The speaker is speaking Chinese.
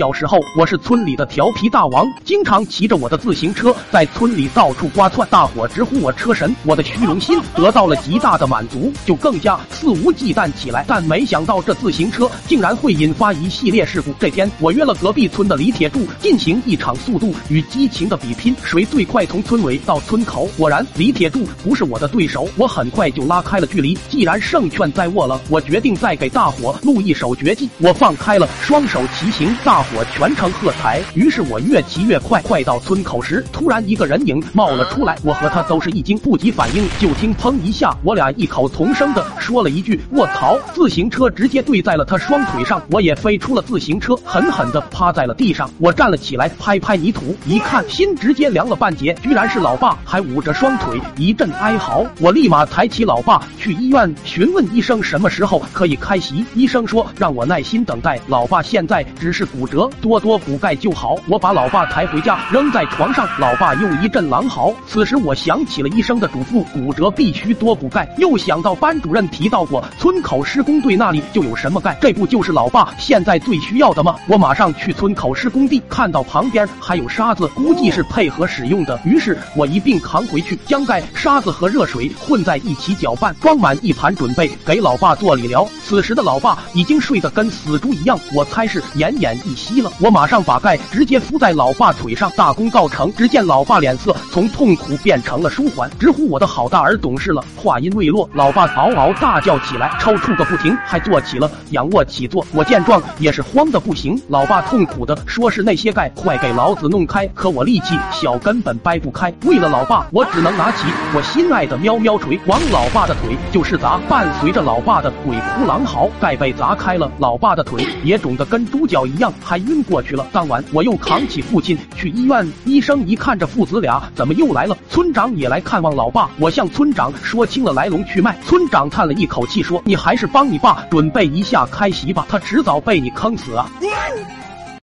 小时候，我是村里的调皮大王，经常骑着我的自行车在村里到处刮窜，大伙直呼我车神。我的虚荣心得到了极大的满足，就更加肆无忌惮起来。但没想到这自行车竟然会引发一系列事故。这天，我约了隔壁村的李铁柱进行一场速度与激情的比拼，谁最快从村尾到村口。果然，李铁柱不是我的对手，我很快就拉开了距离。既然胜券在握了，我决定再给大伙录一手绝技。我放开了双手骑行，大。我全程喝彩，于是我越骑越快，快到村口时，突然一个人影冒了出来，我和他都是一惊，不及反应，就听砰一下，我俩异口同声的说了一句“卧槽”，自行车直接对在了他双腿上，我也飞出了自行车，狠狠的趴在了地上。我站了起来，拍拍泥土，一看心直接凉了半截，居然是老爸，还捂着双腿，一阵哀嚎。我立马抬起老爸去医院询问医生什么时候可以开席，医生说让我耐心等待，老爸现在只是骨折。多多补钙就好。我把老爸抬回家，扔在床上，老爸又一阵狼嚎。此时我想起了医生的嘱咐，骨折必须多补钙。又想到班主任提到过，村口施工队那里就有什么钙，这不就是老爸现在最需要的吗？我马上去村口施工地，看到旁边还有沙子，估计是配合使用的。于是我一并扛回去，将钙、沙子和热水混在一起搅拌，装满一盘，准备给老爸做理疗。此时的老爸已经睡得跟死猪一样，我猜是奄奄一息息。了，我马上把盖直接敷在老爸腿上，大功告成。只见老爸脸色从痛苦变成了舒缓，直呼我的好大儿懂事了。话音未落，老爸嗷嗷大叫起来，抽搐个不停，还做起了仰卧起坐。我见状也是慌的不行。老爸痛苦的说：“是那些钙，快给老子弄开！”可我力气小，根本掰不开。为了老爸，我只能拿起我心爱的喵喵锤，往老爸的腿就是砸。伴随着老爸的鬼哭狼嚎，钙被砸开了，老爸的腿也肿得跟猪脚一样，还。晕过去了。当晚，我又扛起父亲去医院。医生一看，这父子俩怎么又来了？村长也来看望老爸。我向村长说清了来龙去脉。村长叹了一口气说：“你还是帮你爸准备一下开席吧，他迟早被你坑死啊。”